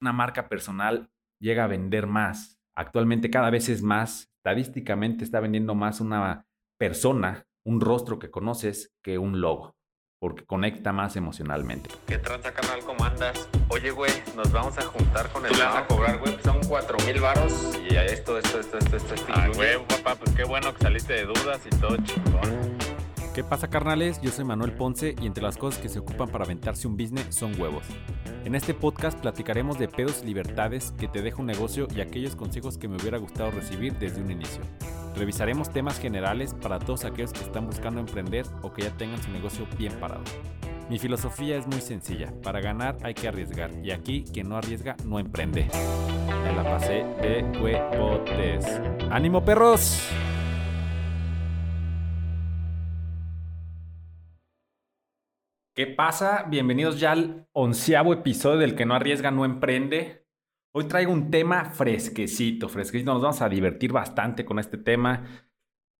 una marca personal llega a vender más. Actualmente cada vez es más, estadísticamente está vendiendo más una persona, un rostro que conoces que un logo, porque conecta más emocionalmente. ¿Qué tranza, canal? ¿Cómo andas? Oye, güey, nos vamos a juntar con el... ¿Tú vas a cobrar, güey? Son cuatro mil varos y esto, esto, esto, esto, esto, esto. Ah, güey, papá, pues qué bueno que saliste de dudas y todo chingón. ¿Qué pasa carnales? Yo soy Manuel Ponce y entre las cosas que se ocupan para aventarse un business son huevos. En este podcast platicaremos de pedos y libertades que te deja un negocio y aquellos consejos que me hubiera gustado recibir desde un inicio. Revisaremos temas generales para todos aquellos que están buscando emprender o que ya tengan su negocio bien parado. Mi filosofía es muy sencilla, para ganar hay que arriesgar y aquí quien no arriesga no emprende. Me la pasé de huevotes. ¡Ánimo perros! ¿Qué pasa? Bienvenidos ya al onceavo episodio del que no arriesga, no emprende. Hoy traigo un tema fresquecito, fresquecito. Nos vamos a divertir bastante con este tema.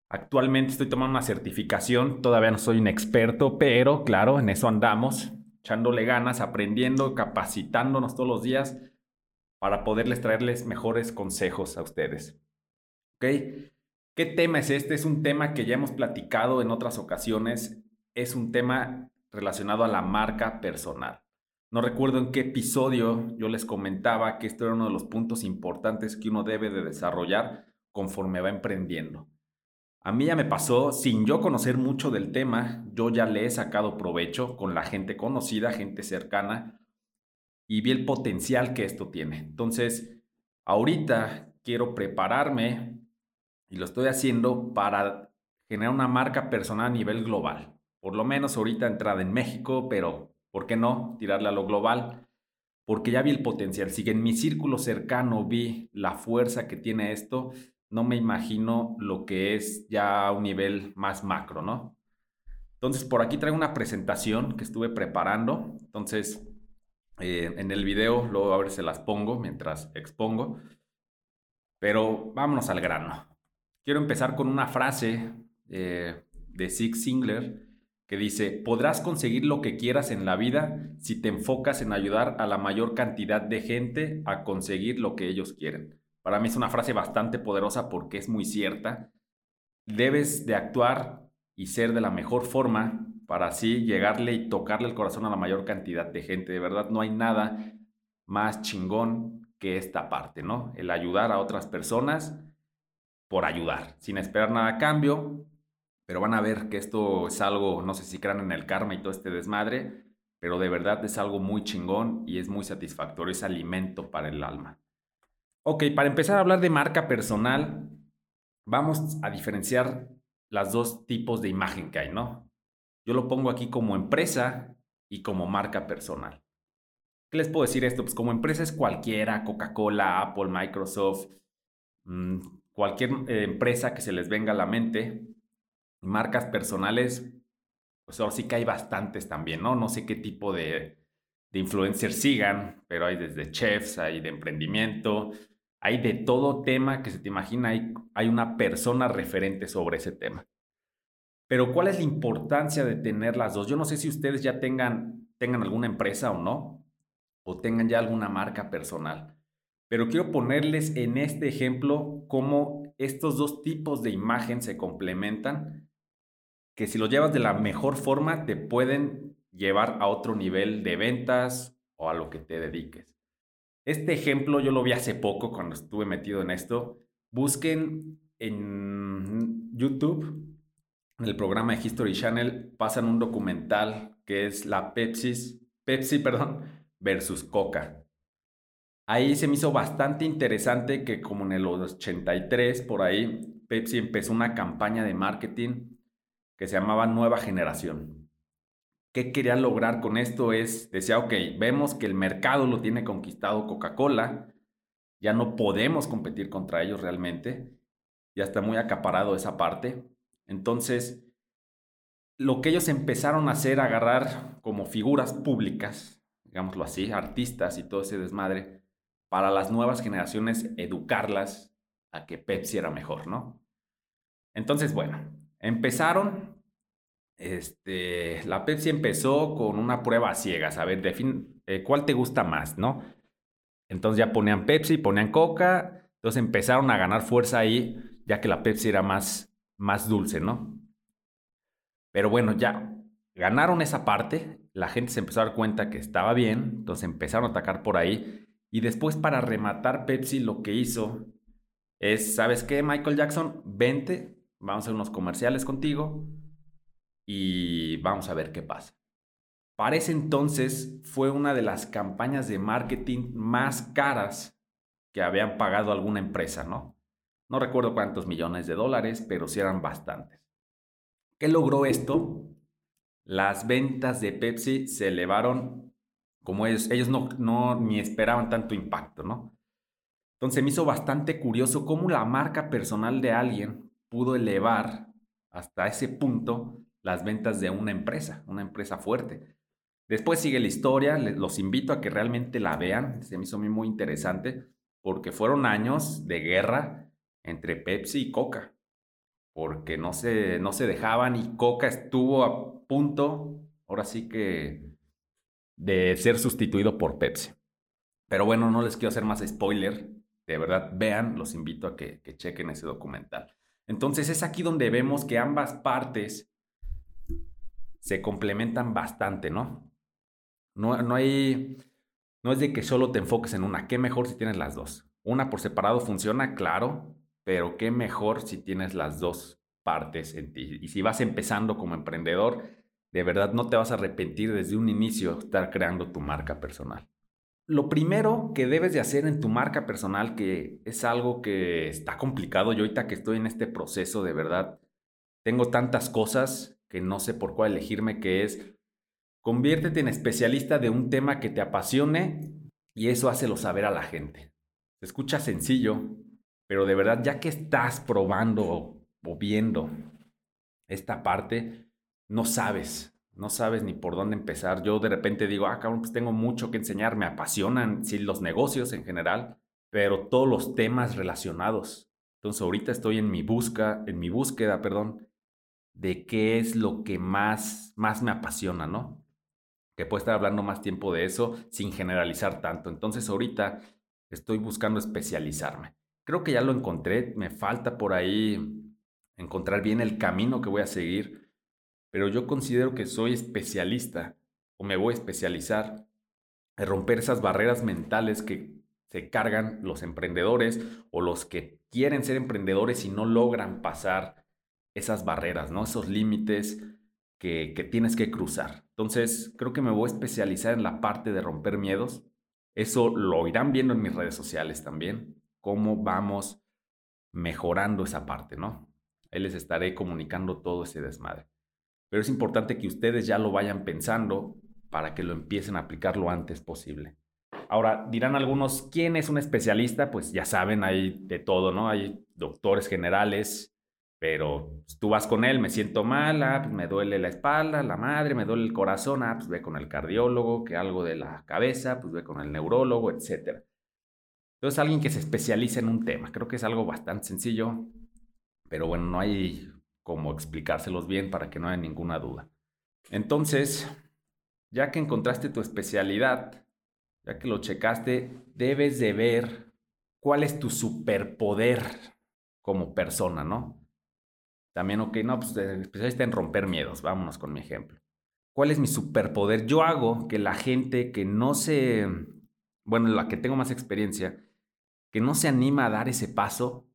Actualmente estoy tomando una certificación, todavía no soy un experto, pero claro, en eso andamos, echándole ganas, aprendiendo, capacitándonos todos los días para poderles traerles mejores consejos a ustedes. ¿Ok? ¿Qué tema es este? Es un tema que ya hemos platicado en otras ocasiones. Es un tema relacionado a la marca personal. No recuerdo en qué episodio yo les comentaba que esto era uno de los puntos importantes que uno debe de desarrollar conforme va emprendiendo. A mí ya me pasó, sin yo conocer mucho del tema, yo ya le he sacado provecho con la gente conocida, gente cercana, y vi el potencial que esto tiene. Entonces, ahorita quiero prepararme, y lo estoy haciendo para generar una marca personal a nivel global por lo menos ahorita entrada en México, pero ¿por qué no tirarle a lo global? Porque ya vi el potencial. Si en mi círculo cercano vi la fuerza que tiene esto, no me imagino lo que es ya a un nivel más macro, ¿no? Entonces, por aquí traigo una presentación que estuve preparando. Entonces, eh, en el video, luego a ver se las pongo mientras expongo. Pero vámonos al grano. Quiero empezar con una frase eh, de Zig Ziglar que dice, podrás conseguir lo que quieras en la vida si te enfocas en ayudar a la mayor cantidad de gente a conseguir lo que ellos quieren. Para mí es una frase bastante poderosa porque es muy cierta. Debes de actuar y ser de la mejor forma para así llegarle y tocarle el corazón a la mayor cantidad de gente. De verdad no hay nada más chingón que esta parte, ¿no? El ayudar a otras personas por ayudar, sin esperar nada a cambio, pero van a ver que esto es algo, no sé si crean en el karma y todo este desmadre, pero de verdad es algo muy chingón y es muy satisfactorio, es alimento para el alma. Ok, para empezar a hablar de marca personal, vamos a diferenciar las dos tipos de imagen que hay, ¿no? Yo lo pongo aquí como empresa y como marca personal. ¿Qué les puedo decir esto? Pues como empresa es cualquiera, Coca-Cola, Apple, Microsoft, mm, cualquier eh, empresa que se les venga a la mente, marcas personales, pues ahora sí que hay bastantes también, ¿no? No sé qué tipo de, de influencers sigan, pero hay desde chefs, hay de emprendimiento, hay de todo tema que se te imagina, hay, hay una persona referente sobre ese tema. Pero ¿cuál es la importancia de tener las dos? Yo no sé si ustedes ya tengan, tengan alguna empresa o no, o tengan ya alguna marca personal. Pero quiero ponerles en este ejemplo cómo estos dos tipos de imagen se complementan que si lo llevas de la mejor forma te pueden llevar a otro nivel de ventas o a lo que te dediques. Este ejemplo yo lo vi hace poco cuando estuve metido en esto. Busquen en YouTube, en el programa de History Channel, pasan un documental que es la Pepsi, Pepsi perdón, versus Coca. Ahí se me hizo bastante interesante que como en el 83 por ahí, Pepsi empezó una campaña de marketing que se llamaba Nueva Generación. ¿Qué quería lograr con esto? Es, decía, ok, vemos que el mercado lo tiene conquistado Coca-Cola, ya no podemos competir contra ellos realmente, ya está muy acaparado esa parte. Entonces, lo que ellos empezaron a hacer, agarrar como figuras públicas, digámoslo así, artistas y todo ese desmadre, para las nuevas generaciones, educarlas a que Pepsi era mejor, ¿no? Entonces, bueno, Empezaron, este, la Pepsi empezó con una prueba ciega, a ver, cuál te gusta más, ¿no? Entonces ya ponían Pepsi, ponían Coca, entonces empezaron a ganar fuerza ahí, ya que la Pepsi era más, más dulce, ¿no? Pero bueno, ya ganaron esa parte, la gente se empezó a dar cuenta que estaba bien, entonces empezaron a atacar por ahí. Y después para rematar Pepsi lo que hizo es, ¿sabes qué, Michael Jackson? Vente, vamos a hacer unos comerciales contigo y vamos a ver qué pasa. Para ese entonces fue una de las campañas de marketing más caras que habían pagado alguna empresa, ¿no? No recuerdo cuántos millones de dólares, pero sí eran bastantes. ¿Qué logró esto? Las ventas de Pepsi se elevaron como ellos, ellos no, no ni esperaban tanto impacto, ¿no? Entonces me hizo bastante curioso cómo la marca personal de alguien pudo elevar hasta ese punto las ventas de una empresa, una empresa fuerte. Después sigue la historia, los invito a que realmente la vean, se me hizo muy interesante, porque fueron años de guerra entre Pepsi y Coca, porque no se, no se dejaban y Coca estuvo a punto, ahora sí que, de ser sustituido por Pepsi. Pero bueno, no les quiero hacer más spoiler, de verdad vean, los invito a que, que chequen ese documental. Entonces es aquí donde vemos que ambas partes se complementan bastante, ¿no? No, no hay, no es de que solo te enfoques en una, qué mejor si tienes las dos. Una por separado funciona, claro, pero qué mejor si tienes las dos partes en ti. Y si vas empezando como emprendedor, de verdad no te vas a arrepentir desde un inicio estar creando tu marca personal. Lo primero que debes de hacer en tu marca personal, que es algo que está complicado, yo ahorita que estoy en este proceso de verdad, tengo tantas cosas que no sé por cuál elegirme, que es conviértete en especialista de un tema que te apasione y eso hácelo saber a la gente. Escucha sencillo, pero de verdad ya que estás probando o viendo esta parte, no sabes, no sabes ni por dónde empezar. Yo de repente digo, ah, cabrón, pues tengo mucho que enseñar, me apasionan, sí, los negocios en general, pero todos los temas relacionados. Entonces ahorita estoy en mi busca, en mi búsqueda, perdón, de qué es lo que más, más me apasiona, ¿no? Que puedo estar hablando más tiempo de eso sin generalizar tanto. Entonces ahorita estoy buscando especializarme. Creo que ya lo encontré, me falta por ahí encontrar bien el camino que voy a seguir, pero yo considero que soy especialista o me voy a especializar en romper esas barreras mentales que se cargan los emprendedores o los que quieren ser emprendedores y no logran pasar esas barreras, ¿no? Esos límites que, que tienes que cruzar. Entonces, creo que me voy a especializar en la parte de romper miedos. Eso lo irán viendo en mis redes sociales también, cómo vamos mejorando esa parte, ¿no? Ahí les estaré comunicando todo ese desmadre. Pero es importante que ustedes ya lo vayan pensando para que lo empiecen a aplicar lo antes posible. Ahora, dirán algunos, ¿quién es un especialista? Pues ya saben, hay de todo, ¿no? Hay doctores generales, pero pues, tú vas con él, me siento mal, ah, pues me duele la espalda, la madre, me duele el corazón, ah, pues ve con el cardiólogo, que algo de la cabeza, pues ve con el neurólogo, etc. Entonces, alguien que se especialice en un tema. Creo que es algo bastante sencillo, pero bueno, no hay como explicárselos bien para que no haya ninguna duda. Entonces, ya que encontraste tu especialidad, ya que lo checaste, debes de ver cuál es tu superpoder como persona, ¿no? También, ok, no, pues especialista en romper miedos. Vámonos con mi ejemplo. ¿Cuál es mi superpoder? Yo hago que la gente que no se, bueno, la que tengo más experiencia, que no se anima a dar ese paso,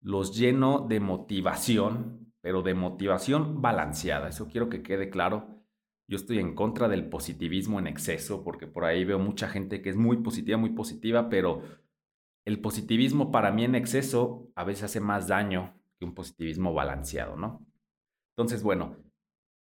los lleno de motivación, pero de motivación balanceada. Eso quiero que quede claro. Yo estoy en contra del positivismo en exceso, porque por ahí veo mucha gente que es muy positiva, muy positiva, pero el positivismo para mí en exceso a veces hace más daño que un positivismo balanceado, ¿no? Entonces, bueno,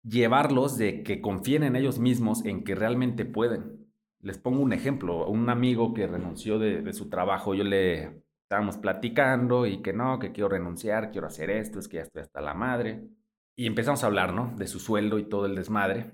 llevarlos de que confíen en ellos mismos, en que realmente pueden. Les pongo un ejemplo, un amigo que renunció de, su trabajo, yo le estábamos platicando y que no, que quiero renunciar, quiero hacer esto, es que ya estoy hasta la madre. Y empezamos a hablar, ¿no? De su sueldo y todo el desmadre.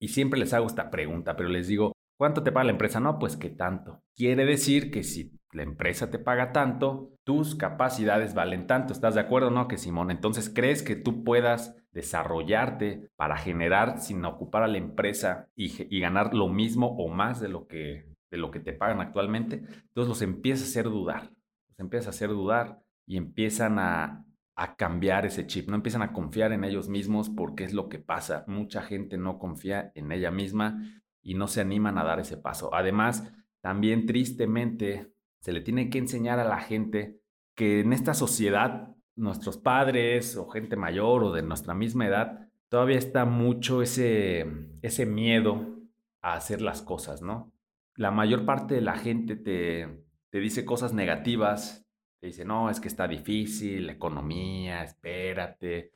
Y siempre les hago esta pregunta, pero les digo, ¿cuánto te paga la empresa? No, pues que tanto. Quiere decir que si la empresa te paga tanto, tus capacidades valen tanto. ¿Estás de acuerdo, no? Que Simón, entonces crees que tú puedas desarrollarte para generar sin ocupar a la empresa y, ganar lo mismo o más de lo que de lo que te pagan actualmente, entonces los empiezas a hacer dudar, los empiezas a hacer dudar y empiezan a, a cambiar ese chip, no empiezan a confiar en ellos mismos porque es lo que pasa. Mucha gente no confía en ella misma y no se animan a dar ese paso. Además, también tristemente se le tiene que enseñar a la gente que en esta sociedad nuestros padres o gente mayor o de nuestra misma edad todavía está mucho ese, ese miedo a hacer las cosas, ¿no? La mayor parte de la gente te, te dice cosas negativas, dice, no, es que está difícil, la economía, espérate,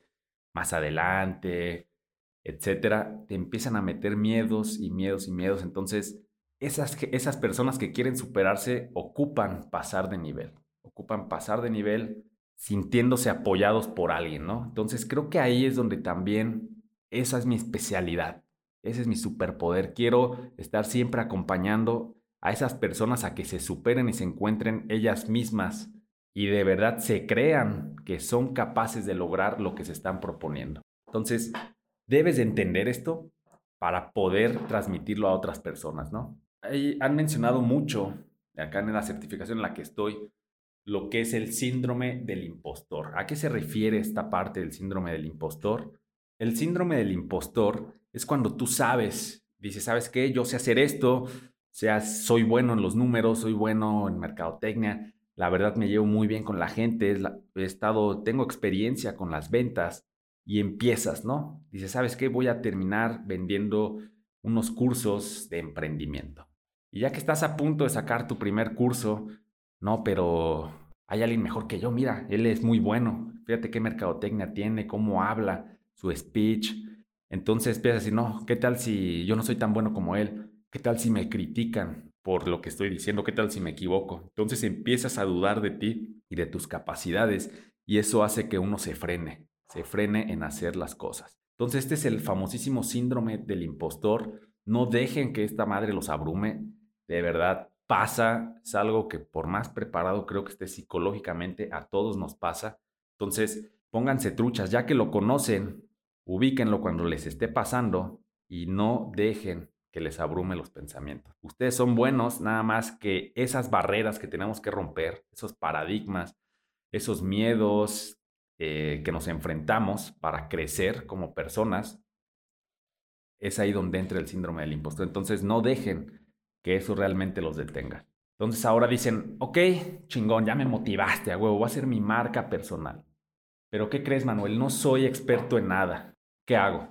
más adelante, etcétera, te empiezan a meter miedos y miedos y miedos. Entonces, esas, esas personas que quieren superarse ocupan pasar de nivel, ocupan pasar de nivel sintiéndose apoyados por alguien, ¿no? Entonces, creo que ahí es donde también esa es mi especialidad, ese es mi superpoder. Quiero estar siempre acompañando a esas personas a que se superen y se encuentren ellas mismas y de verdad se crean que son capaces de lograr lo que se están proponiendo. Entonces, debes de entender esto para poder transmitirlo a otras personas, ¿no? Han mencionado mucho, acá en la certificación en la que estoy, lo que es el síndrome del impostor. ¿A qué se refiere esta parte del síndrome del impostor? El síndrome del impostor es cuando tú sabes, dices, ¿sabes qué? Yo sé hacer esto, sea, soy bueno en los números, soy bueno en mercadotecnia, la verdad me llevo muy bien con la gente, he estado, tengo experiencia con las ventas y empiezas, ¿no? Dices, ¿sabes qué? Voy a terminar vendiendo unos cursos de emprendimiento. Y ya que estás a punto de sacar tu primer curso, no, pero hay alguien mejor que yo, mira, él es muy bueno, fíjate qué mercadotecnia tiene, cómo habla, su speech. Entonces empiezas a no, ¿qué tal si yo no soy tan bueno como él? ¿Qué tal si me critican? por lo que estoy diciendo, ¿qué tal si me equivoco? Entonces empiezas a dudar de ti y de tus capacidades y eso hace que uno se frene, se frene en hacer las cosas. Entonces este es el famosísimo síndrome del impostor. No dejen que esta madre los abrume. De verdad, pasa, es algo que por más preparado creo que esté psicológicamente, a todos nos pasa. Entonces, pónganse truchas, ya que lo conocen, ubíquenlo cuando les esté pasando y no dejen que les abrume los pensamientos. Ustedes son buenos, nada más que esas barreras que tenemos que romper, esos paradigmas, esos miedos eh, que nos enfrentamos para crecer como personas, es ahí donde entra el síndrome del impostor. Entonces no dejen que eso realmente los detenga. Entonces ahora dicen, ok, chingón, ya me motivaste a huevo, voy a hacer mi marca personal. Pero ¿qué crees, Manuel? No soy experto en nada. ¿Qué hago?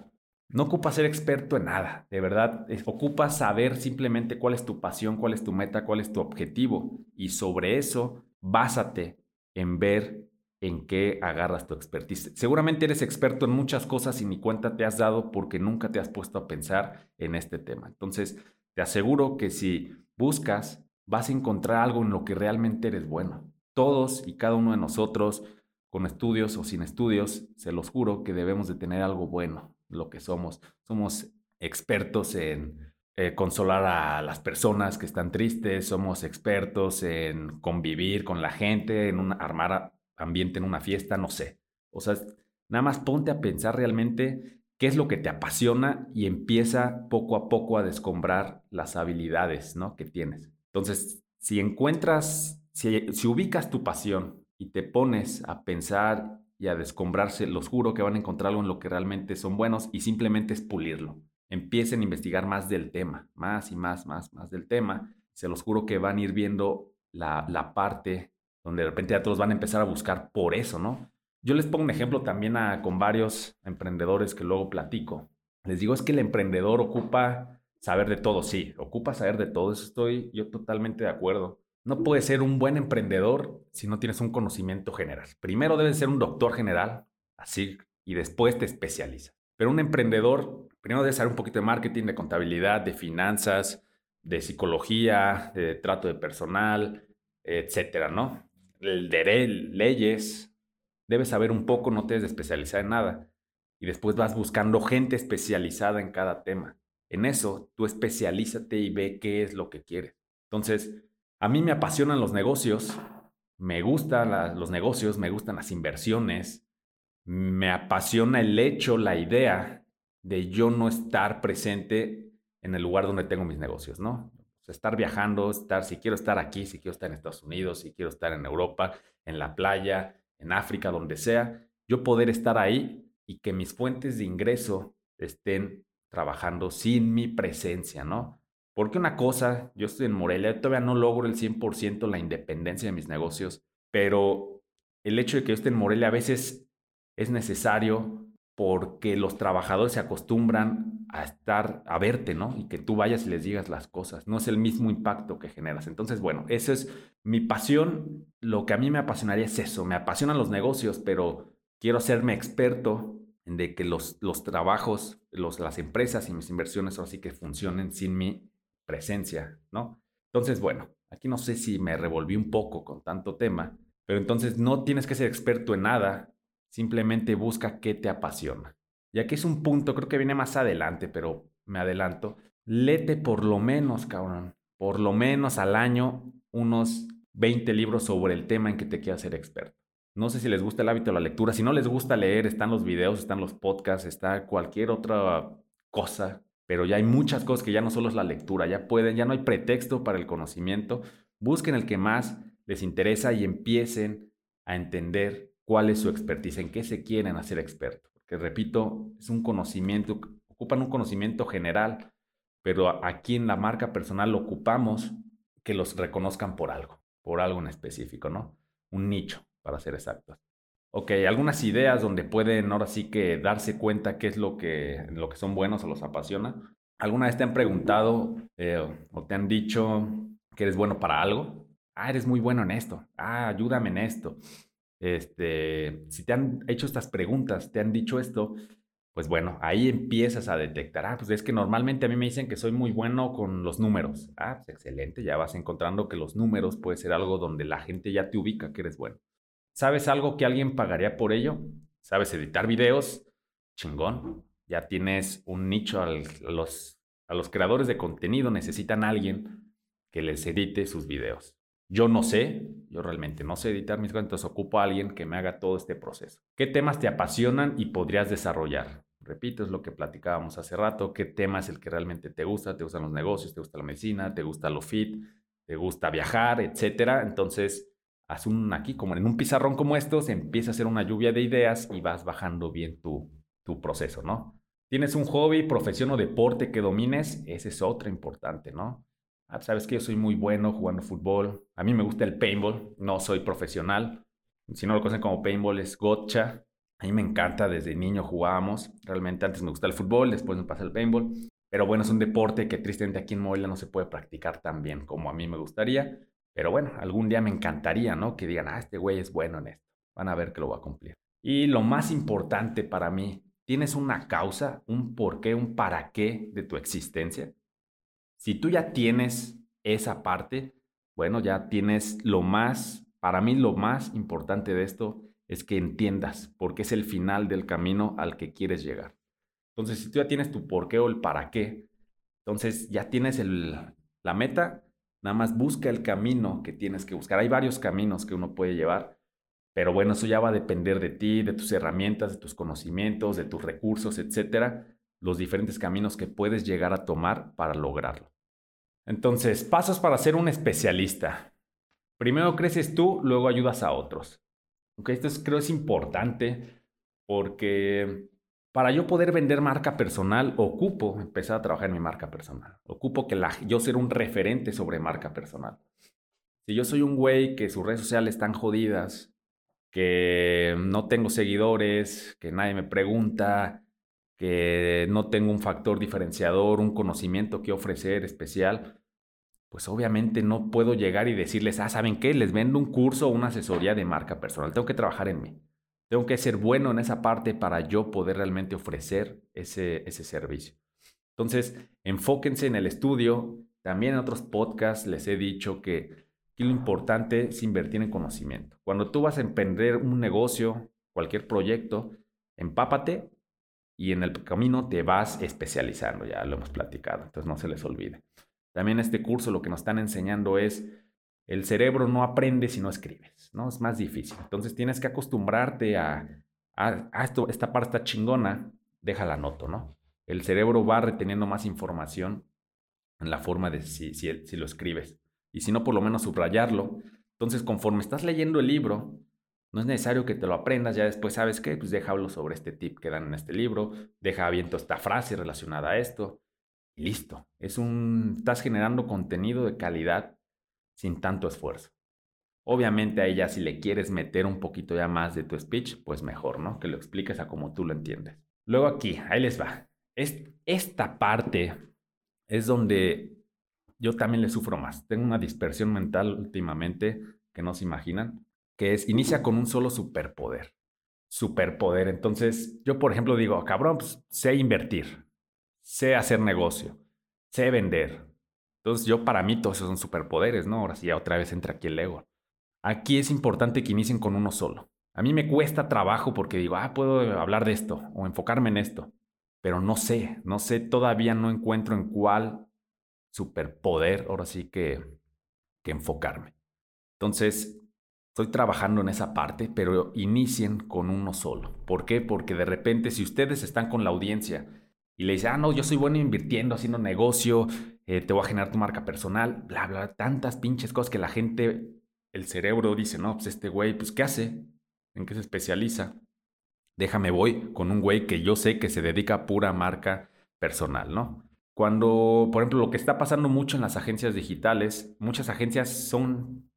No ocupa ser experto en nada, de verdad. Ocupa saber simplemente cuál es tu pasión, cuál es tu meta, cuál es tu objetivo. Y sobre eso, básate en ver en qué agarras tu expertise. Seguramente eres experto en muchas cosas y ni cuenta te has dado porque nunca te has puesto a pensar en este tema. Entonces, te aseguro que si buscas, vas a encontrar algo en lo que realmente eres bueno. Todos y cada uno de nosotros, con estudios o sin estudios, se los juro que debemos de tener algo bueno lo que somos. Somos expertos en eh, consolar a las personas que están tristes, somos expertos en convivir con la gente, en un, armar ambiente en una fiesta, no sé. O sea, nada más ponte a pensar realmente qué es lo que te apasiona y empieza poco a poco a descombrar las habilidades ¿no? que tienes. Entonces, si encuentras, si, ubicas tu pasión y te pones a pensar y a descombrarse, los juro que van a encontrar algo en lo que realmente son buenos y simplemente es pulirlo. Empiecen a investigar más del tema, más y más, más, más del tema. Se los juro que van a ir viendo la, la parte donde de repente ya todos van a empezar a buscar por eso, ¿no? Yo les pongo un ejemplo también a, con varios emprendedores que luego platico. Les digo, es que el emprendedor ocupa saber de todo, sí, ocupa saber de todo, eso estoy yo totalmente de acuerdo. No puedes ser un buen emprendedor si no tienes un conocimiento general. Primero debes ser un doctor general, así, y después te especializas. Pero un emprendedor, primero debe saber un poquito de marketing, de contabilidad, de finanzas, de psicología, de trato de personal, etcétera, ¿no? El de leyes, debes saber un poco, no te debes especializar en nada. Y después vas buscando gente especializada en cada tema. En eso, tú especialízate y ve qué es lo que quieres. Entonces, a mí me apasionan los negocios, me gustan los negocios, me gustan las inversiones, me apasiona el hecho, la idea de yo no estar presente en el lugar donde tengo mis negocios, ¿no? estar viajando, estar, si quiero estar aquí, si quiero estar en Estados Unidos, si quiero estar en Europa, en la playa, en África, donde sea, yo poder estar ahí y que mis fuentes de ingreso estén trabajando sin mi presencia, ¿no? Porque una cosa, yo estoy en Morelia, todavía no logro el 100% la independencia de mis negocios, pero el hecho de que yo esté en Morelia a veces es necesario porque los trabajadores se acostumbran a estar, a verte, ¿no? Y que tú vayas y les digas las cosas. No es el mismo impacto que generas. Entonces, bueno, esa es mi pasión. Lo que a mí me apasionaría es eso. Me apasionan los negocios, pero quiero hacerme experto en de que los, los trabajos, los, las empresas y mis inversiones así que funcionen sin mi presencia, ¿no? Entonces, bueno, aquí no sé si me revolví un poco con tanto tema, pero entonces no tienes que ser experto en nada, Simplemente busca qué te apasiona. Y aquí es un punto, creo que viene más adelante, pero me adelanto. Lete por lo menos, cabrón, por lo menos al año unos 20 libros sobre el tema en que te quieras ser experto. No sé si les gusta el hábito de la lectura. Si no les gusta leer, están los videos, están los podcasts, está cualquier otra cosa. Pero ya hay muchas cosas que ya no solo es la lectura, ya pueden, ya no hay pretexto para el conocimiento. Busquen el que más les interesa y empiecen a entender cuál es su expertise, en qué se quieren hacer expertos. Porque repito, es un conocimiento, ocupan un conocimiento general, pero aquí en la marca personal ocupamos que los reconozcan por algo, por algo en específico, ¿no? Un nicho, para ser exactos. Ok, algunas ideas donde pueden ahora sí que darse cuenta qué es lo que, lo que son buenos o los apasiona. ¿Alguna vez te han preguntado eh, o te han dicho que eres bueno para algo? Ah, eres muy bueno en esto. Ah, ayúdame en esto. Este, si te han hecho estas preguntas, te han dicho esto, pues bueno, ahí empiezas a detectar, ah, pues es que normalmente a mí me dicen que soy muy bueno con los números. Ah, pues excelente, ya vas encontrando que los números puede ser algo donde la gente ya te ubica que eres bueno. ¿Sabes algo que alguien pagaría por ello? ¿Sabes editar videos? Chingón. Ya tienes un nicho a los, a los creadores de contenido, necesitan a alguien que les edite sus videos. Yo no sé, yo realmente no sé editar mis cuentas, ocupo a alguien que me haga todo este proceso. ¿Qué temas te apasionan y podrías desarrollar? Repito, es lo que platicábamos hace rato, qué tema es el que realmente te gusta, te gustan los negocios, te gusta la medicina, te gusta lo fit, te gusta viajar, etcétera. Entonces, haz un aquí, como en un pizarrón como estos, empieza a hacer una lluvia de ideas y vas bajando bien tu, tu proceso, ¿no? ¿Tienes un hobby, profesión o deporte que domines? Ese es otro importante, ¿no? Ah, sabes que yo soy muy bueno jugando fútbol. A mí me gusta el paintball, no soy profesional. Si no lo conocen como paintball, es gotcha. A mí me encanta, desde niño jugábamos. Realmente antes me gusta el fútbol, después me pasa el paintball. Pero bueno, es un deporte que tristemente aquí en Morelia no se puede practicar tan bien como a mí me gustaría. Pero bueno, algún día me encantaría, ¿no? Que digan, ah, este güey es bueno en esto. Van a ver que lo va a cumplir. Y lo más importante para mí, ¿tienes una causa, un porqué, un para qué de tu existencia? Si tú ya tienes esa parte, bueno, ya tienes lo más, para mí lo más importante de esto es que entiendas porque es el final del camino al que quieres llegar. Entonces, si tú ya tienes tu por qué o el para qué, entonces ya tienes la meta, nada más busca el camino que tienes que buscar. Hay varios caminos que uno puede llevar, pero bueno, eso ya va a depender de ti, de tus herramientas, de tus conocimientos, de tus recursos, etcétera los diferentes caminos que puedes llegar a tomar para lograrlo. Entonces, pasos para ser un especialista. Primero creces tú, luego ayudas a otros. Esto es, creo es importante porque para yo poder vender marca personal, ocupo empezar a trabajar en mi marca personal. Ocupo que la, yo ser un referente sobre marca personal. Si yo soy un güey que sus redes sociales están jodidas, que no tengo seguidores, que nadie me pregunta, que no tengo un factor diferenciador, un conocimiento que ofrecer especial, pues obviamente no puedo llegar y decirles, ah, ¿saben qué? Les vendo un curso o una asesoría de marca personal. Tengo que trabajar en mí. Tengo que ser bueno en esa parte para yo poder realmente ofrecer ese, ese servicio. Entonces, enfóquense en el estudio. También en otros podcasts les he dicho que, que lo importante es invertir en conocimiento. Cuando tú vas a emprender un negocio, cualquier proyecto, empápate y en el camino te vas especializando, ya lo hemos platicado, entonces no se les olvide. También este curso lo que nos están enseñando es el cerebro no aprende si no escribes, ¿no? Es más difícil. Entonces tienes que acostumbrarte a, a, esto, esta parte está chingona, déjala noto, ¿no? El cerebro va reteniendo más información en la forma de si, si, si lo escribes. Y si no, por lo menos subrayarlo. Entonces, conforme estás leyendo el libro, no es necesario que te lo aprendas, ya después sabes que, pues déjalo sobre este tip que dan en este libro, deja abierto esta frase relacionada a esto, y listo. Es un, estás generando contenido de calidad sin tanto esfuerzo. Obviamente a ella si le quieres meter un poquito ya más de tu speech, pues mejor, ¿no? Que lo expliques a como tú lo entiendes. Luego aquí, ahí les va. esta parte es donde yo también le sufro más. Tengo una dispersión mental últimamente que no se imaginan que es, inicia con un solo superpoder. Superpoder. Entonces, yo, por ejemplo, digo, cabrón, pues, sé invertir, sé hacer negocio, sé vender. Entonces, yo, para mí, todos esos son superpoderes, ¿no? Ahora sí, otra vez entra aquí el ego. Aquí es importante que inicien con uno solo. A mí me cuesta trabajo porque digo, ah, puedo hablar de esto o enfocarme en esto, pero no sé, no sé, todavía no encuentro en cuál superpoder, ahora sí que, que enfocarme. Entonces, Estoy trabajando en esa parte, pero inicien con uno solo. ¿Por qué? Porque de repente si ustedes están con la audiencia y le dicen, ah, no, yo soy bueno invirtiendo, haciendo negocio, eh, te voy a generar tu marca personal, bla, bla, tantas pinches cosas que la gente, el cerebro dice, no, pues este güey, pues ¿qué hace? ¿En qué se especializa? Déjame voy con un güey que yo sé que se dedica a pura marca personal, ¿no? Cuando, por ejemplo, lo que está pasando mucho en las agencias digitales, muchas agencias son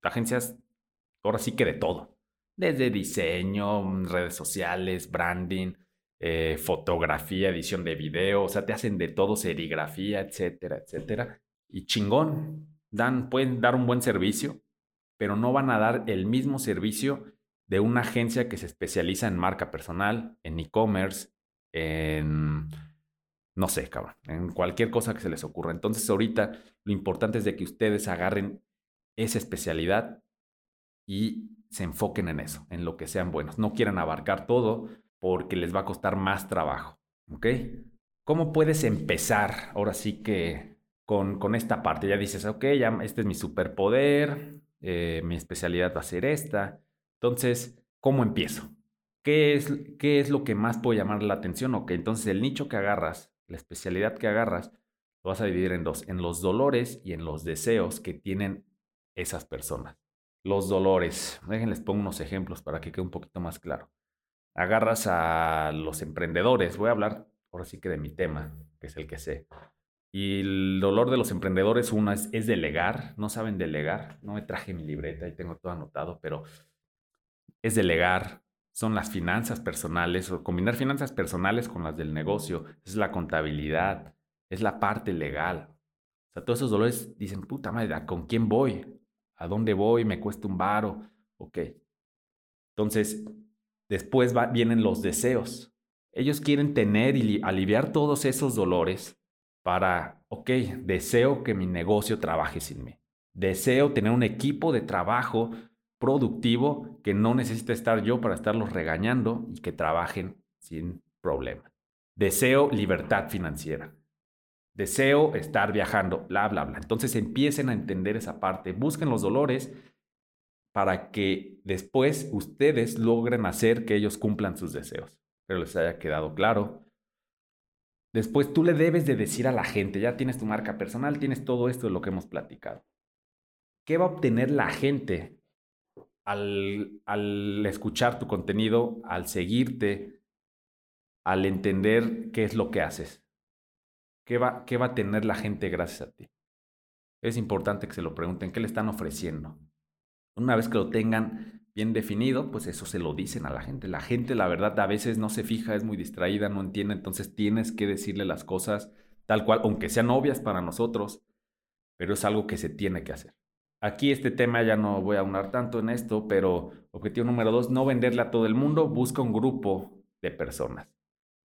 agencias ahora sí que de todo. Desde diseño, mm, redes sociales, branding, eh, fotografía, edición de video, o sea, te hacen de todo, serigrafía, etcétera, etcétera. Y chingón, dan, pueden dar un buen servicio, pero no van a dar el mismo servicio de una agencia que se especializa en marca personal, en e-commerce, en, no sé, cabrón, en cualquier cosa que se les ocurra. Entonces ahorita lo importante es de que ustedes agarren esa especialidad y se enfoquen en eso, en lo que sean buenos. No quieran abarcar todo porque les va a costar más trabajo. ¿Ok? ¿Cómo puedes empezar ahora sí que con, con esta parte? Ya dices, ok, ya este es mi superpoder, eh, mi especialidad va a ser esta. Entonces, ¿cómo empiezo? ¿Qué es, ¿Qué es lo que más puede llamar la atención? Ok, entonces el nicho que agarras, la especialidad que agarras, lo vas a dividir en dos, en los dolores y en los deseos que tienen esas personas. Los dolores. Déjenles pongo unos ejemplos para que quede un poquito más claro. Agarras a los emprendedores. Voy a hablar ahora sí que de mi tema, que es el que sé. Y el dolor de los emprendedores, una es, delegar. No saben delegar. No me traje mi libreta y tengo todo anotado, pero es delegar. Son las finanzas personales o combinar finanzas personales con las del negocio. Es la contabilidad. Es la parte legal. O sea, todos esos dolores dicen, puta madre, ¿con quién voy? ¿A dónde voy? ¿Me cuesta un varo? Ok. Entonces, después vienen los deseos. Ellos quieren tener y aliviar todos esos dolores para, ok, deseo que mi negocio trabaje sin mí. Deseo tener un equipo de trabajo productivo que no necesite estar yo para estarlos regañando y que trabajen sin problema. Deseo libertad financiera deseo estar viajando, bla, bla, bla. Entonces empiecen a entender esa parte, busquen los dolores para que después ustedes logren hacer que ellos cumplan sus deseos. Pero les haya quedado claro. Después tú le debes de decir a la gente, ya tienes tu marca personal, tienes todo esto de lo que hemos platicado. ¿Qué va a obtener la gente al, al escuchar tu contenido, al seguirte, al entender qué es lo que haces? ¿Qué va, ¿Qué va a tener la gente gracias a ti? Es importante que se lo pregunten, ¿qué le están ofreciendo? Una vez que lo tengan bien definido, pues eso se lo dicen a la gente. La gente, la verdad, a veces no se fija, es muy distraída, no entiende, entonces tienes que decirle las cosas tal cual, aunque sean obvias para nosotros, pero es algo que se tiene que hacer. Aquí este tema ya no voy a aunar tanto en esto, pero objetivo número dos, no venderle a todo el mundo, busca un grupo de personas.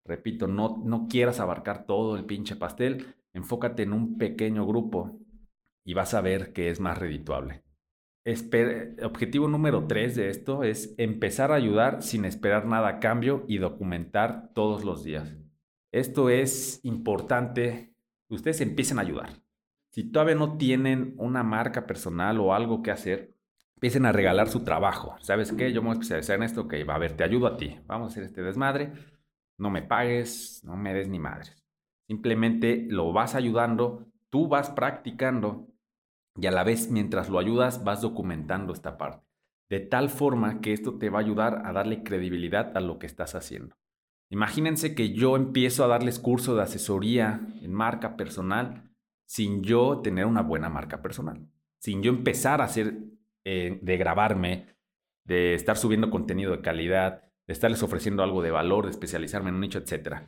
Repito, no, no quieras abarcar todo el pinche pastel, enfócate en un pequeño grupo y vas a ver que es más redituable. objetivo número tres de esto es empezar a ayudar sin esperar nada a cambio y documentar todos los días. Esto es importante. Ustedes empiecen a ayudar. Si todavía no tienen una marca personal o algo que hacer, empiecen a regalar su trabajo. ¿Sabes qué? Yo me voy a especializar en esto. Ok, va a ver, te ayudo a ti. Vamos a hacer este desmadre no me pagues, no me des ni madres. Simplemente lo vas ayudando, tú vas practicando y a la vez mientras lo ayudas vas documentando esta parte. De tal forma que esto te va a ayudar a darle credibilidad a lo que estás haciendo. Imagínense que yo empiezo a darles curso de asesoría en marca personal sin yo tener una buena marca personal, sin yo empezar a hacer, eh, de grabarme, de estar subiendo contenido de calidad, de estarles ofreciendo algo de valor, de especializarme en un nicho, etc.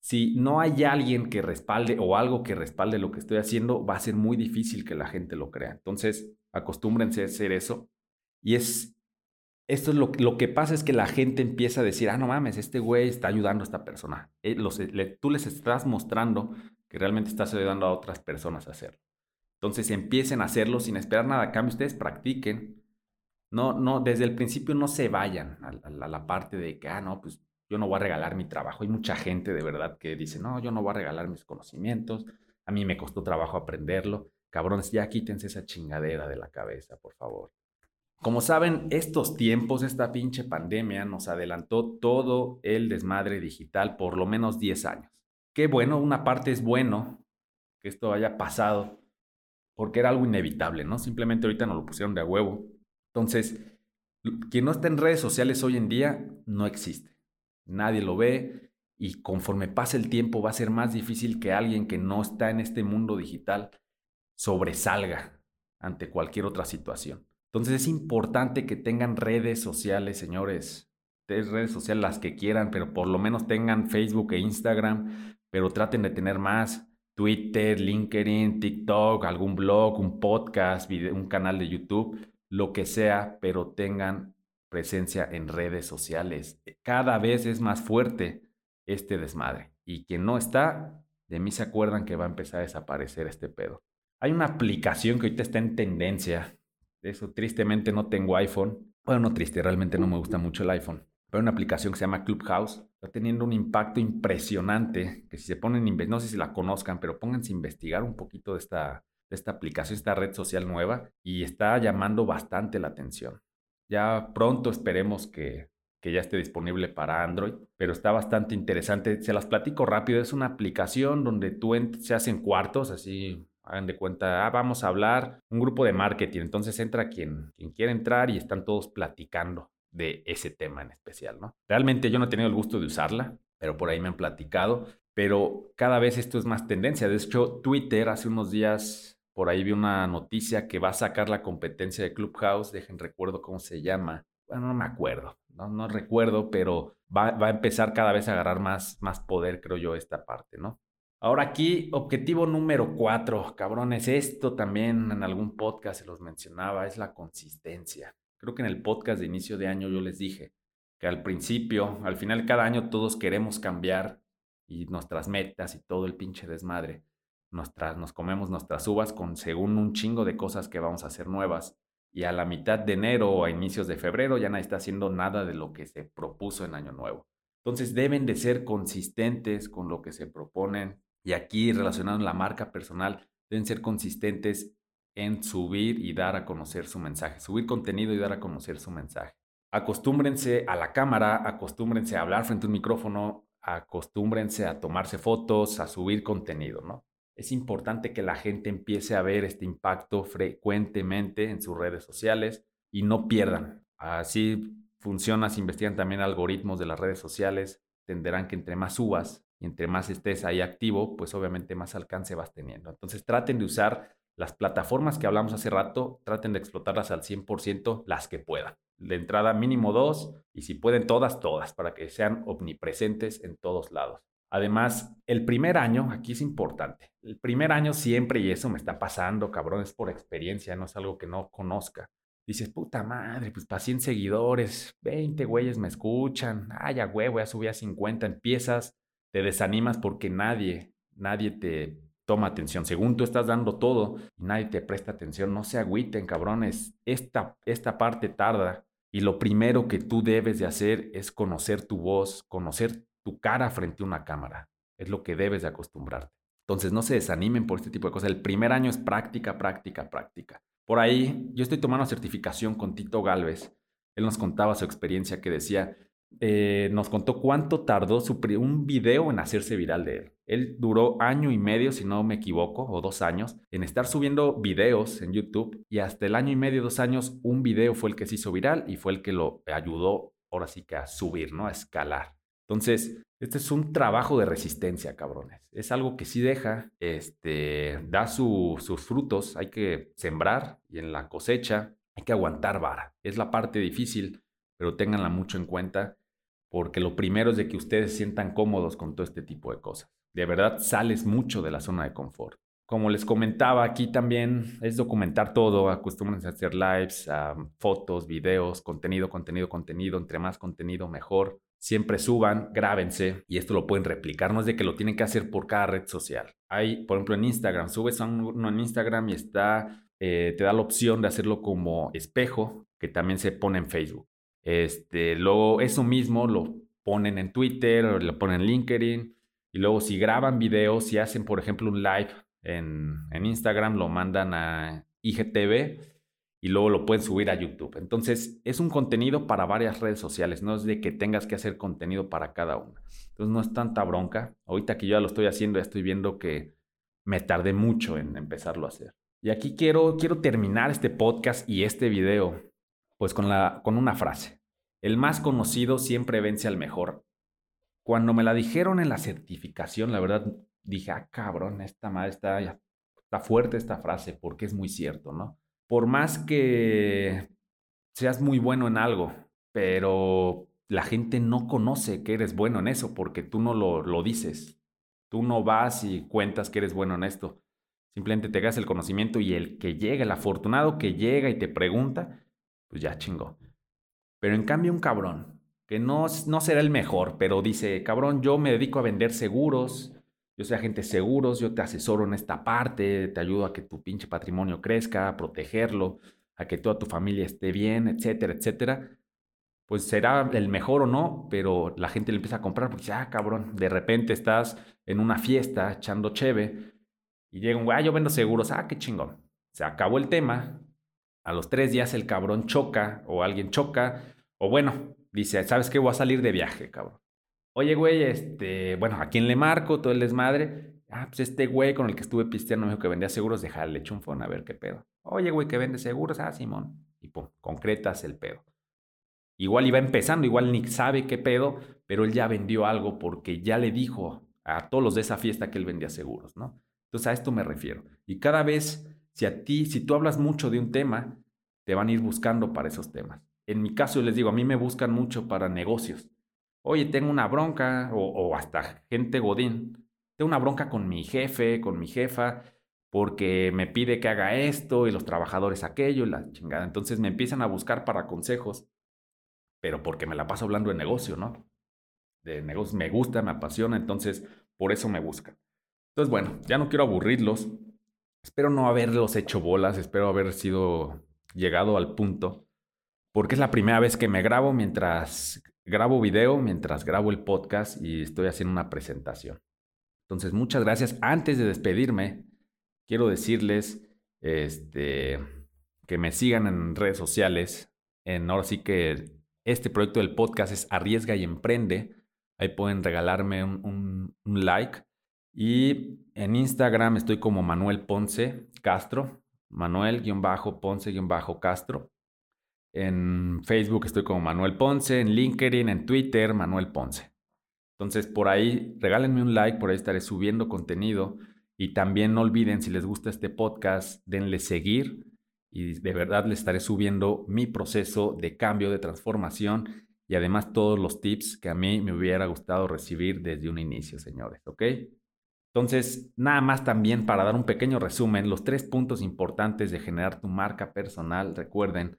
Si no hay alguien que respalde o algo que respalde lo que estoy haciendo, va a ser muy difícil que la gente lo crea. Entonces, acostúmbrense a hacer eso. Y es, esto es lo, lo que pasa es que la gente empieza a decir, ah, no mames, este güey está ayudando a esta persona. Eh, tú les estás mostrando que realmente estás ayudando a otras personas a hacerlo. Entonces empiecen a hacerlo sin esperar nada a cambio. Ustedes practiquen. No, no, desde el principio no se vayan a, la parte de que, ah, no, pues yo no voy a regalar mi trabajo. Hay mucha gente de verdad que dice, no, yo no voy a regalar mis conocimientos. A mí me costó trabajo aprenderlo. Cabrones, ya quítense esa chingadera de la cabeza, por favor. Como saben, estos tiempos, esta pinche pandemia nos adelantó todo el desmadre digital por lo menos 10 años. Qué bueno, una parte es bueno que esto haya pasado, porque era algo inevitable, ¿no? Simplemente ahorita nos lo pusieron de a huevo. Entonces, quien no está en redes sociales hoy en día no existe. Nadie lo ve y conforme pase el tiempo va a ser más difícil que alguien que no está en este mundo digital sobresalga ante cualquier otra situación. Entonces es importante que tengan redes sociales, señores. Redes sociales las que quieran, pero por lo menos tengan Facebook e Instagram pero traten de tener más. Twitter, LinkedIn, TikTok, algún blog, un podcast, un canal de YouTube, lo que sea, pero tengan presencia en redes sociales. Cada vez es más fuerte este desmadre. Y quien no está, de mí se acuerdan que va a empezar a desaparecer este pedo. Hay una aplicación que ahorita está en tendencia. Eso tristemente no tengo iPhone. Bueno, no triste, realmente no me gusta mucho el iPhone pero una aplicación que se llama Clubhouse está teniendo un impacto impresionante, que si se ponen, no sé si la conozcan, pero pónganse a investigar un poquito de esta, de esta aplicación, esta red social nueva, y está llamando bastante la atención. Ya pronto esperemos que, que ya esté disponible para Android, pero está bastante interesante. Se las platico rápido, es una aplicación donde tú se hacen cuartos, así hagan de cuenta, ah, vamos a hablar, un grupo de marketing, entonces entra quien, quien quiere entrar y están todos platicando de ese tema en especial, ¿no? Realmente yo no he tenido el gusto de usarla, pero por ahí me han platicado, pero cada vez esto es más tendencia. De hecho, Twitter hace unos días, por ahí vi una noticia que va a sacar la competencia de Clubhouse, dejen recuerdo cómo se llama, bueno, no me acuerdo, no, no recuerdo, pero va, va, a empezar cada vez a agarrar más, más poder, creo yo, esta parte, ¿no? Ahora aquí, objetivo número cuatro, cabrones, esto también en algún podcast se los mencionaba, es la consistencia. Creo que en el podcast de inicio de año yo les dije que al principio, al final cada año todos queremos cambiar y nuestras metas y todo el pinche desmadre. Nos comemos nuestras uvas con según un chingo de cosas que vamos a hacer nuevas. Y a la mitad de enero o a inicios de febrero ya nadie está haciendo nada de lo que se propuso en Año Nuevo. Entonces deben de ser consistentes con lo que se proponen. Y aquí relacionado a la marca personal, deben ser consistentes en subir y dar a conocer su mensaje, subir contenido y dar a conocer su mensaje. Acostúmbrense a la cámara, acostúmbrense a hablar frente a un micrófono, acostúmbrense a tomarse fotos, a subir contenido, ¿no? Es importante que la gente empiece a ver este impacto frecuentemente en sus redes sociales y no pierdan. Así funciona, si investigan también algoritmos de las redes sociales, entenderán que entre más subas y entre más estés ahí activo, pues obviamente más alcance vas teniendo. Entonces traten de usar las plataformas que hablamos hace rato, traten de explotarlas al 100% las que puedan. De entrada mínimo dos y si pueden todas, todas, para que sean omnipresentes en todos lados. Además, el primer año, aquí es importante, el primer año siempre, y eso me está pasando, cabrón, es por experiencia, no es algo que no conozca. Dices, puta madre, pues para 100 seguidores, 20 güeyes me escuchan, ay, ya güey, voy a subir a 50, empiezas, te desanimas porque nadie, nadie te toma atención. Según tú estás dando todo y nadie te presta atención, no se agüiten, cabrones. Esta, esta parte tarda y lo primero que tú debes de hacer es conocer tu voz, conocer tu cara frente a una cámara. Es lo que debes de acostumbrarte. Entonces no se desanimen por este tipo de cosas. El primer año es práctica, práctica, práctica. Por ahí yo estoy tomando certificación con Tito Galvez. Él nos contaba su experiencia que decía eh, nos contó cuánto tardó su un video en hacerse viral de él. Él duró año y medio, si no me equivoco, o dos años, en estar subiendo videos en YouTube y hasta el año y medio, dos años, un video fue el que se hizo viral y fue el que lo ayudó ahora sí que a subir, ¿no? A escalar. Entonces, este es un trabajo de resistencia, cabrones. Es algo que sí deja, este, da sus frutos, hay que sembrar y en la cosecha hay que aguantar vara. Es la parte difícil, pero ténganla mucho en cuenta porque lo primero es de que ustedes se sientan cómodos con todo este tipo de cosas. De verdad sales mucho de la zona de confort. Como les comentaba, aquí también es documentar todo, acostúmbrense a hacer lives, fotos, videos, contenido, contenido, contenido, entre más contenido mejor. Siempre suban, grábense y esto lo pueden replicar, no es de que lo tienen que hacer por cada red social. Hay, por ejemplo, en Instagram, subes uno en Instagram y está, eh, te da la opción de hacerlo como espejo, que también se pone en Facebook. Este, luego eso mismo lo ponen en Twitter, o lo ponen en LinkedIn. Y luego si graban videos, si hacen, por ejemplo, un live en Instagram, lo mandan a IGTV y luego lo pueden subir a YouTube. Entonces, es un contenido para varias redes sociales, no es de que tengas que hacer contenido para cada una. Entonces, no es tanta bronca. Ahorita que yo ya lo estoy haciendo, ya estoy viendo que me tardé mucho en empezarlo a hacer. Y aquí quiero, quiero terminar este podcast y este video pues con, la, con una frase. El más conocido siempre vence al mejor. Cuando me la dijeron en la certificación, la verdad dije, ah, cabrón, esta madre está, está fuerte esta frase porque es muy cierto, ¿no? Por más que seas muy bueno en algo, pero la gente no conoce que eres bueno en eso porque tú no lo, lo dices. Tú no vas y cuentas que eres bueno en esto. Simplemente te das el conocimiento y el que llega, el afortunado que llega y te pregunta, pues ya chingó. Pero en cambio un cabrón, que no, no será el mejor, pero dice, cabrón, yo me dedico a vender seguros, yo soy agente seguros, yo te asesoro en esta parte, te ayudo a que tu pinche patrimonio crezca, a protegerlo, a que toda tu familia esté bien, etcétera, etcétera. Pues será el mejor o no, pero la gente le empieza a comprar porque dice, ah, cabrón, de repente estás en una fiesta echando cheve y llega un güey, ah, yo vendo seguros, ah, qué chingón. Se acabó el tema, a los tres días el cabrón choca o alguien choca, o bueno, dice, ¿sabes qué? Voy a salir de viaje, cabrón. Oye, güey, este, bueno, ¿a quién le marco? Todo el desmadre. Ah, pues este güey con el que estuve pisteando me dijo que vendía seguros, déjale, le un phone a ver qué pedo. Oye, güey, que vende seguros, ah, Simón. Y pum, concretas el pedo. Igual iba empezando, igual Nick sabe qué pedo, pero él ya vendió algo porque ya le dijo a todos los de esa fiesta que él vendía seguros, ¿no? Entonces a esto me refiero. Y cada vez si a ti, si tú hablas mucho de un tema, te van a ir buscando para esos temas. En mi caso, les digo, a mí me buscan mucho para negocios. Oye, tengo una bronca, o, hasta gente godín. Tengo una bronca con mi jefe, con mi jefa, porque me pide que haga esto y los trabajadores aquello y la chingada. Entonces me empiezan a buscar para consejos, pero porque me la paso hablando de negocio, ¿no? De negocios me gusta, me apasiona, entonces por eso me buscan. Entonces, bueno, ya no quiero aburrirlos. Espero no haberlos hecho bolas, espero haber sido llegado al punto, porque es la primera vez que me grabo mientras grabo video, mientras grabo el podcast y estoy haciendo una presentación. Entonces, muchas gracias. Antes de despedirme, quiero decirles este, que me sigan en redes sociales. En, ahora sí que este proyecto del podcast es Arriesga y Emprende. Ahí pueden regalarme un like y en Instagram estoy como Manuel Ponce Castro, Manuel-Ponce-Castro. En Facebook estoy como Manuel Ponce, en LinkedIn, en Twitter, Manuel Ponce. Entonces por ahí regálenme un like, por ahí estaré subiendo contenido. Y también no olviden, si les gusta este podcast, denle seguir y de verdad les estaré subiendo mi proceso de cambio, de transformación y además todos los tips que a mí me hubiera gustado recibir desde un inicio, señores, ¿ok? Entonces, nada más también para dar un pequeño resumen, los tres puntos importantes de generar tu marca personal. Recuerden,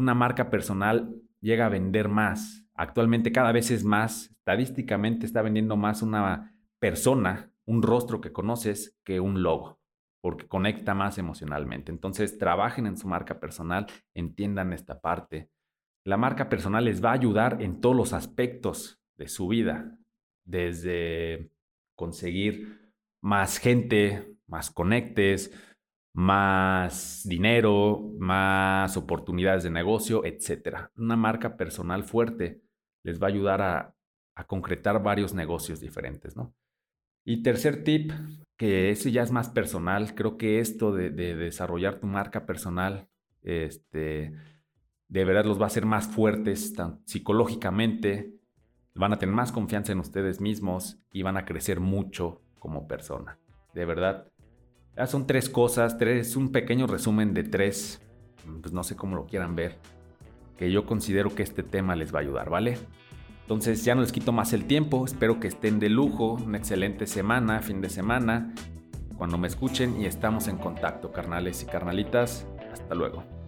una marca personal llega a vender más. Actualmente cada vez es más. Estadísticamente está vendiendo más una persona, un rostro que conoces, que un logo, porque conecta más emocionalmente. Entonces, trabajen en su marca personal, entiendan esta parte. La marca personal les va a ayudar en todos los aspectos de su vida, desde conseguir más gente, más conectes, más dinero, más oportunidades de negocio, etc. Una marca personal fuerte les va a ayudar a, concretar varios negocios diferentes, ¿no? Y tercer tip, que ese ya es más personal, creo que esto de, desarrollar tu marca personal, este, de verdad los va a hacer más fuertes psicológicamente, van a tener más confianza en ustedes mismos y van a crecer mucho como persona. De verdad, son tres cosas, tres, un pequeño resumen de tres, pues no sé cómo lo quieran ver, que yo considero que este tema les va a ayudar, ¿vale? Entonces ya no les quito más el tiempo, espero que estén de lujo, una excelente semana, fin de semana, cuando me escuchen y estamos en contacto, carnales y carnalitas. Hasta luego.